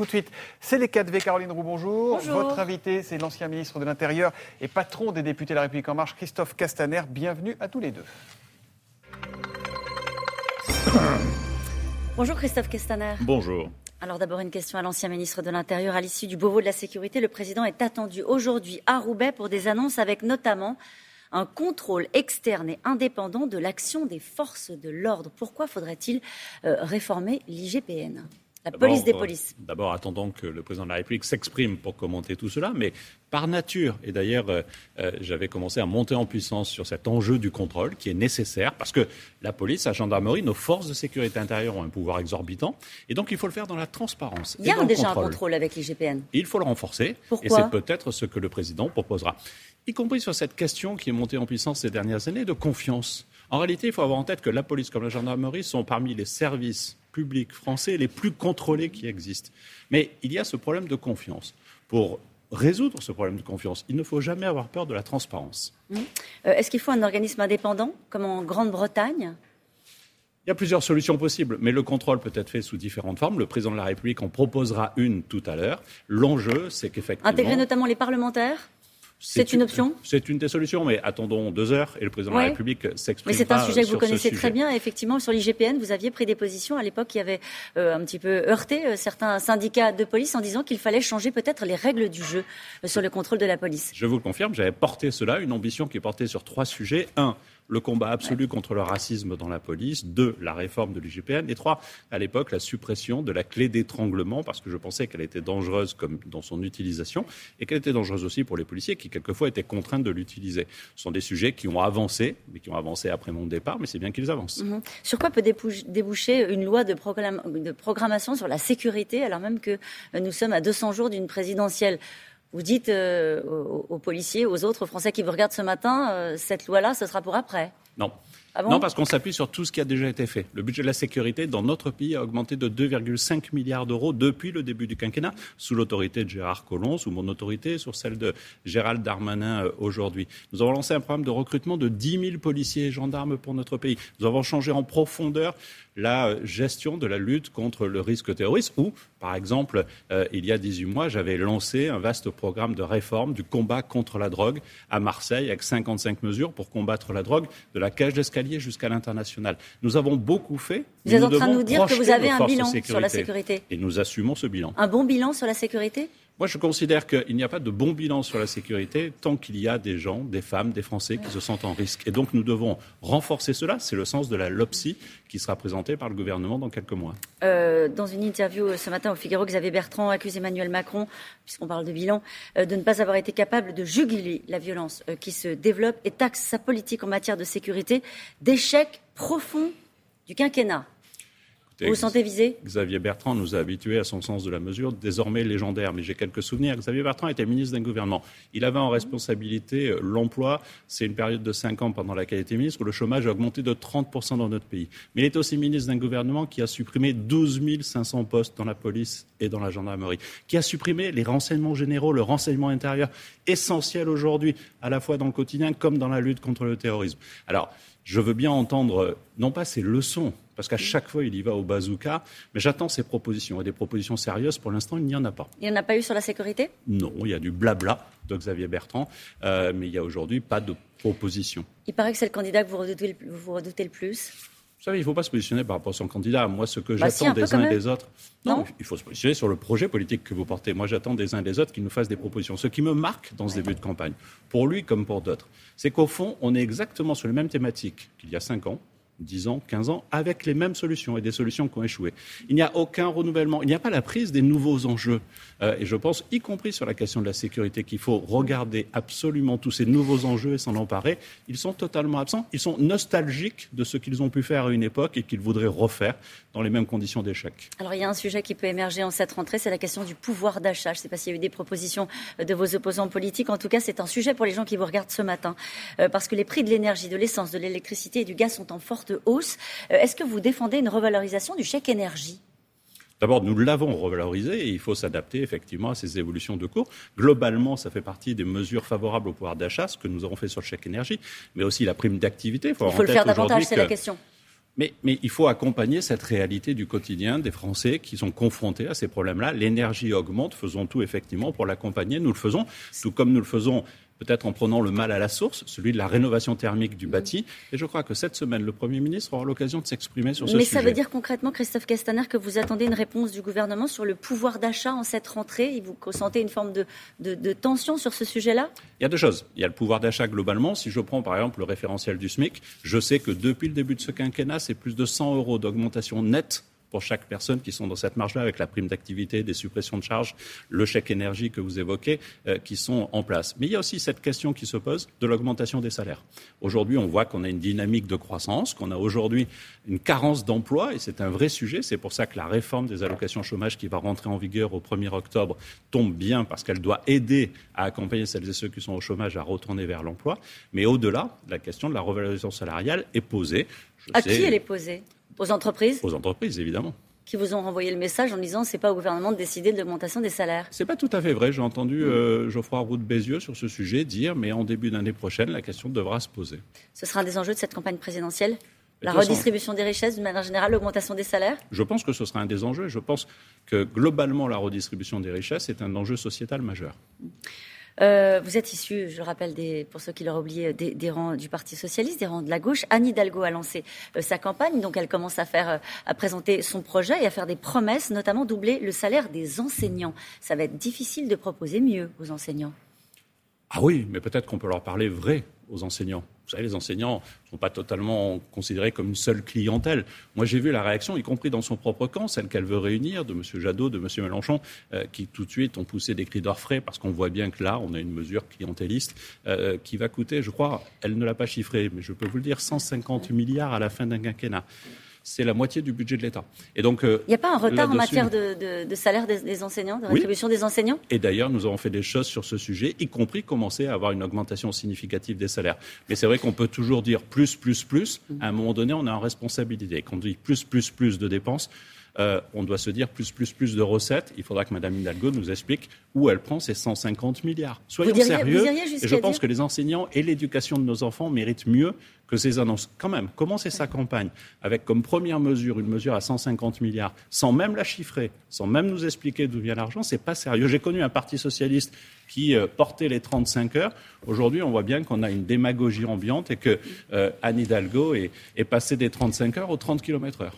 tout de suite, c'est les 4V. Caroline Roux, bonjour. Votre invité, c'est l'ancien ministre de l'Intérieur et patron des députés de la République En Marche, Christophe Castaner. Bienvenue à tous les deux. Bonjour Christophe Castaner. Bonjour. Alors d'abord une question à l'ancien ministre de l'Intérieur. À l'issue du Beauvau de la Sécurité, le président est attendu aujourd'hui à Roubaix pour des annonces avec notamment un contrôle externe et indépendant de l'action des forces de l'ordre. Pourquoi faudrait-il euh, réformer l'IGPN? La police des polices. Euh, d'abord, attendons que le président de la République s'exprime pour commenter tout cela, mais par nature, et d'ailleurs, euh, j'avais commencé à monter en puissance sur cet enjeu du contrôle qui est nécessaire, parce que la police, la gendarmerie, nos forces de sécurité intérieure ont un pouvoir exorbitant, et donc il faut le faire dans la transparence. Il y a déjà un contrôle avec l'IGPN. Il faut le renforcer, Pourquoi et c'est peut-être ce que le président proposera y compris sur cette question qui est montée en puissance ces dernières années de confiance. En réalité, il faut avoir en tête que la police comme la gendarmerie sont parmi les services publics français les plus contrôlés qui existent. Mais il y a ce problème de confiance. Pour résoudre ce problème de confiance, il ne faut jamais avoir peur de la transparence. Mmh. Euh, est-ce qu'il faut un organisme indépendant, comme en Grande-Bretagne? Il y a plusieurs solutions possibles, mais le contrôle peut être fait sous différentes formes. Le président de la République en proposera une tout à l'heure. L'enjeu, c'est qu'effectivement. Intégrer notamment les parlementaires? C'est une option C'est une des solutions, mais attendons deux heures et le président de la République s'exprime. Mais c'est un sujet que vous connaissez très bien. Effectivement, sur l'IGPN, vous aviez pris des positions à l'époque qui avaient euh, un petit peu heurté euh, certains syndicats de police en disant qu'il fallait changer peut-être les règles du jeu euh, sur le contrôle de la police. Je vous le confirme, j'avais porté cela, une ambition qui est portée sur trois sujets. Un, le combat absolu contre le racisme dans la police, deux, la réforme de l'IGPN, et trois, à l'époque, la suppression de la clé d'étranglement, parce que je pensais qu'elle était dangereuse comme dans son utilisation, et qu'elle était dangereuse aussi pour les policiers qui, quelquefois, étaient contraints de l'utiliser. Ce sont des sujets qui ont avancé, mais qui ont avancé après mon départ, mais c'est bien qu'ils avancent. Mhm. Sur quoi peut déboucher une loi de, de programmation sur la sécurité, alors même que nous sommes à 200 jours d'une présidentielle? Vous dites euh, aux, policiers, aux autres Français qui vous regardent ce matin, euh, cette loi-là, ce sera pour après Non. Ah non, parce qu'on s'appuie sur tout ce qui a déjà été fait. Le budget de la sécurité dans notre pays a augmenté de 2,5 milliards d'euros depuis le début du quinquennat, sous l'autorité de Gérard Collomb, sous mon autorité, sur celle de Gérald Darmanin euh, aujourd'hui. Nous avons lancé un programme de recrutement de 10 000 policiers et gendarmes pour notre pays. Nous avons changé en profondeur la gestion de la lutte contre le risque terroriste, où, par exemple, euh, il y a 18 mois, j'avais lancé un vaste programme de réforme du combat contre la drogue à Marseille, avec 55 mesures pour combattre la drogue, de la cage d'escalier jusqu'à l'international. Nous avons beaucoup fait. Vous êtes en train de nous dire que vous avez un bilan sur la sécurité. Et nous assumons ce bilan. Un bon bilan sur la sécurité? Moi, je considère qu'il n'y a pas de bon bilan sur la sécurité tant qu'il y a des gens, des femmes, des Français qui se sentent en risque. Et donc, nous devons renforcer cela. C'est le sens de la LOPSI qui sera présentée par le gouvernement dans quelques mois. Euh, dans une interview euh, ce matin au Figaro, Xavier Bertrand accuse Emmanuel Macron, puisqu'on parle de bilan, euh, de ne pas avoir été capable de juguler la violence qui se développe et taxe sa politique en matière de sécurité d'échec profond du quinquennat. Vous vous sentez visé? Xavier Bertrand nous a habitués à son sens de la mesure, désormais légendaire, mais j'ai quelques souvenirs. Xavier Bertrand était ministre d'un gouvernement. Il avait en responsabilité euh, l'emploi. C'est une période de cinq ans pendant laquelle il était ministre où le chômage a augmenté de 30% dans notre pays. Mais il était aussi ministre d'un gouvernement qui a supprimé 12 500 postes dans la police et dans la gendarmerie, qui a supprimé les renseignements généraux, le renseignement intérieur, essentiel aujourd'hui, à la fois dans le quotidien comme dans la lutte contre le terrorisme. Alors, je veux bien entendre, euh, non pas ces leçons, parce qu'à chaque fois, il y va au bazooka. Mais j'attends ces propositions. Et des propositions sérieuses, pour l'instant, il n'y en a pas. Il n'y en a pas eu sur la sécurité? Non, il y a du blabla de Xavier Bertrand, euh, mais il n'y a aujourd'hui pas de proposition. Il paraît que c'est le candidat que vous redoutez, vous redoutez le plus vous savez, il ne faut pas se positionner par rapport à son candidat. Moi, ce que bah, j'attends des uns et des autres. Non, il faut se positionner sur le projet politique que vous portez. Moi, j'attends des uns et des autres qu'ils nous fassent des propositions. Ce qui me marque dans ce début de campagne, pour lui comme pour d'autres, c'est qu'au fond, on est exactement sur les mêmes thématiques qu'il y a cinq ans, 10 ans, 15 ans, avec les mêmes solutions et des solutions qui ont échoué. Il n'y a aucun renouvellement, il n'y a pas la prise des nouveaux enjeux. Euh, et je pense, y compris sur la question de la sécurité, qu'il faut regarder absolument tous ces nouveaux enjeux et s'en emparer. Ils sont totalement absents. Ils sont nostalgiques de ce qu'ils ont pu faire à une époque et qu'ils voudraient refaire dans les mêmes conditions d'échec. Alors il y a un sujet qui peut émerger en cette rentrée, c'est la question du pouvoir d'achat. Je ne sais pas s'il y a eu des propositions de vos opposants politiques. En tout cas, c'est un sujet pour les gens qui vous regardent ce matin. Euh, parce que les prix de l'énergie, de l'essence, de l'électricité et du gaz sont en forte hausse. Euh, est-ce que vous défendez une revalorisation du chèque énergie? D'abord, nous l'avons revalorisé et il faut s'adapter effectivement à ces évolutions de cours. Globalement, ça fait partie des mesures favorables au pouvoir d'achat, ce que nous avons fait sur le chèque énergie, mais aussi la prime d'activité. Il faut, le faire davantage, c'est la question. Mais, mais, il faut accompagner cette réalité du quotidien des Français qui sont confrontés à ces problèmes-là. L'énergie augmente, faisons tout effectivement pour l'accompagner. Nous le faisons, tout comme nous le faisons peut-être en prenant le mal à la source, celui de la rénovation thermique du bâti. Et je crois que cette semaine, le Premier ministre aura l'occasion de s'exprimer sur ce sujet. Mais ça veut dire concrètement, Christophe Castaner, que vous attendez une réponse du gouvernement sur le pouvoir d'achat en cette rentrée? Et vous ressentez une forme de, de tension sur ce sujet-là? Il y a deux choses. Il y a le pouvoir d'achat globalement. Si je prends par exemple le référentiel du SMIC, je sais que depuis le début de ce quinquennat, c'est plus de 100 euros d'augmentation nette pour chaque personne qui sont dans cette marge-là, avec la prime d'activité, des suppressions de charges, le chèque énergie que vous évoquez, euh, qui sont en place. Mais il y a aussi cette question qui se pose de l'augmentation des salaires. Aujourd'hui, on voit qu'on a une dynamique de croissance, qu'on a aujourd'hui une carence d'emploi, et c'est un vrai sujet. C'est pour ça que la réforme des allocations chômage qui va rentrer en vigueur au 1er octobre tombe bien, parce qu'elle doit aider à accompagner celles et ceux qui sont au chômage à retourner vers l'emploi. Mais au-delà, la question de la revalorisation salariale est posée. à qui elle est posée? Aux entreprises Aux entreprises, évidemment qui vous ont renvoyé le message en disant c'est pas au gouvernement de décider de l'augmentation des salaires. C'est pas tout à fait vrai. J'ai entendu euh, Geoffroy Roux de Bézieux sur ce sujet dire mais en début d'année prochaine la question devra se poser. Ce sera un des enjeux de cette campagne présidentielle. La redistribution des richesses, d'une manière générale, l'augmentation des salaires Je pense que ce sera un des enjeux. Je pense que globalement, la redistribution des richesses est un enjeu sociétal majeur. Euh, vous êtes issu, je rappelle, des, pour ceux qui l'auraient oublié, des, rangs du Parti socialiste, des rangs de la gauche. Anne Hidalgo a lancé euh, sa campagne, donc elle commence à faire, euh, à présenter son projet et à faire des promesses, notamment doubler le salaire des enseignants. Ça va être difficile de proposer mieux aux enseignants. Ah oui, mais peut-être qu'on peut leur parler vrai aux enseignants. Vous savez, les enseignants ne sont pas totalement considérés comme une seule clientèle. Moi, j'ai vu la réaction, y compris dans son propre camp, celle qu'elle veut réunir, de M. Jadot, de M. Mélenchon, euh, qui tout de suite ont poussé des cris d'orfraie parce qu'on voit bien que là, on a une mesure clientéliste euh, qui va coûter, je crois, elle ne l'a pas chiffré, mais je peux vous le dire, 150 milliards à la fin d'un quinquennat c'est la moitié du budget de l'État. Et donc, euh, il n'y a pas un retard en matière de, salaire des, enseignants, de rétribution des enseignants? Et d'ailleurs, nous avons fait des choses sur ce sujet, y compris commencer à avoir une augmentation significative des salaires. Mais c'est vrai qu'on peut toujours dire plus, plus, plus. À un moment donné, on a en responsabilité. Quand on dit plus, plus, plus de dépenses, euh, on doit se dire plus, plus, plus de recettes. Il faudra que Mme Hidalgo nous explique où elle prend ces 150 milliards. Soyons sérieux. et je pense que les enseignants et l'éducation de nos enfants méritent mieux que ces annonces. Quand même, commencer sa campagne avec comme première mesure une mesure à 150 milliards, sans même la chiffrer, sans même nous expliquer d'où vient l'argent, c'est pas sérieux. J'ai connu un parti socialiste qui euh, portait les 35 heures. Aujourd'hui, on voit bien qu'on a une démagogie ambiante et que euh, Anne Hidalgo est, est passée des 35 heures aux 30 km heure.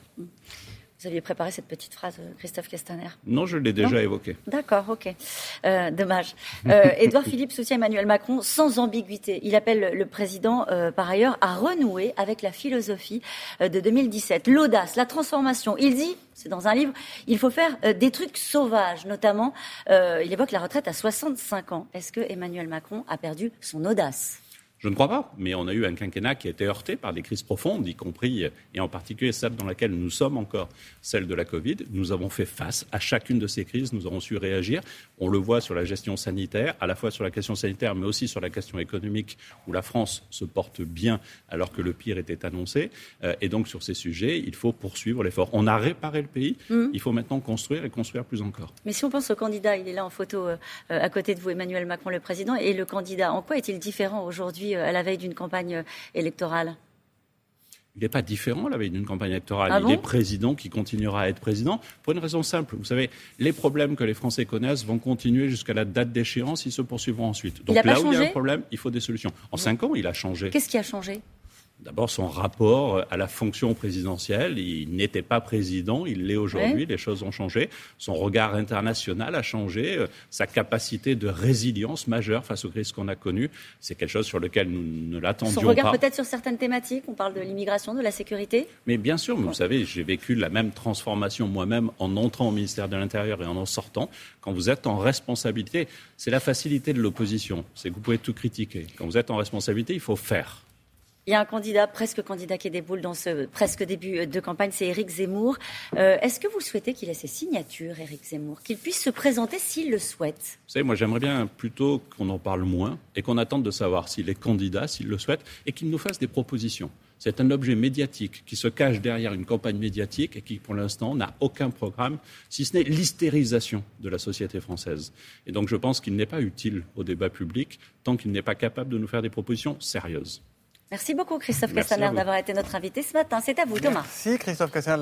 Vous aviez préparé cette petite phrase, euh, Christophe Castaner Non, je l'ai déjà évoquée. D'accord, ok. Euh, dommage. Euh, Édouard Philippe soutient Emmanuel Macron sans ambiguïté. Il appelle le président, par ailleurs, à renouer avec la philosophie de 2017. L'audace, la transformation. Il dit, c'est dans un livre, il faut faire des trucs sauvages, notamment, il évoque la retraite à 65 ans. Est-ce que Emmanuel Macron a perdu son audace? Je ne crois pas, mais on a eu un quinquennat qui a été heurté par des crises profondes, y compris et en particulier celle dans laquelle nous sommes encore, celle de la Covid. Nous avons fait face à chacune de ces crises, nous avons su réagir. On le voit sur la gestion sanitaire, à la fois sur la question sanitaire, mais aussi sur la question économique, où la France se porte bien alors que le pire était annoncé. Euh, et donc sur ces sujets, il faut poursuivre l'effort. On a réparé le pays, mmh. il faut maintenant construire et construire plus encore. Mais si on pense au candidat, il est là en photo euh, à côté de vous, Emmanuel Macron, le président, et le candidat, en quoi est-il différent aujourd'hui euh, à la veille d'une campagne euh, électorale il n'est pas différent à la veille d'une campagne électorale. Ah il est président qui continuera à être président pour une raison simple. Vous savez, les problèmes que les Français connaissent vont continuer jusqu'à la date d'échéance, ils se poursuivront ensuite. Donc là où il y a un problème, il faut des solutions. En cinq ans, il a changé. Qu'est-ce qui a changé? D'abord, son rapport à la fonction présidentielle. Il n'était pas président, il l'est aujourd'hui, les choses ont changé. Son regard international a changé, euh, sa capacité de résilience majeure face aux crises qu'on a connues. C'est quelque chose sur lequel nous ne l'attendions pas. Son regard peut-être sur certaines thématiques, on parle de l'immigration, de la sécurité? Mais bien sûr, vous savez, j'ai vécu la même transformation moi-même en entrant au ministère de l'Intérieur et en en sortant. Quand vous êtes en responsabilité, c'est la facilité de l'opposition, c'est que vous pouvez tout critiquer. Quand vous êtes en responsabilité, il faut faire. Il y a un candidat, presque candidat qui déboule dans ce presque début de campagne, c'est Éric Zemmour. Euh, est-ce que vous souhaitez qu'il ait ses signatures, Éric Zemmour, qu'il puisse se présenter s'il le souhaite? Vous savez, moi j'aimerais bien plutôt qu'on en parle moins et qu'on attende de savoir s'il est candidat, s'il le souhaite, et qu'il nous fasse des propositions. C'est un objet médiatique qui se cache derrière une campagne médiatique et qui, pour l'instant, n'a aucun programme, si ce n'est l'hystérisation de la société française. Et donc je pense qu'il n'est pas utile au débat public tant qu'il n'est pas capable de nous faire des propositions sérieuses. Merci beaucoup Christophe Castaner d'avoir été notre invité ce matin. C'est à vous Thomas. Merci Christophe Castaner.